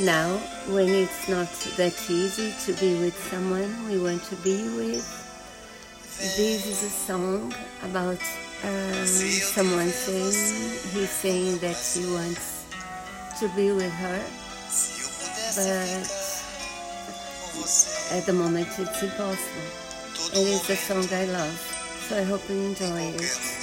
Now, when it's not that easy to be with someone we want to be with, this is a song about um, someone saying he's saying that he wants to be with her, but at the moment it's impossible. It is a song I love, so I hope you enjoy it.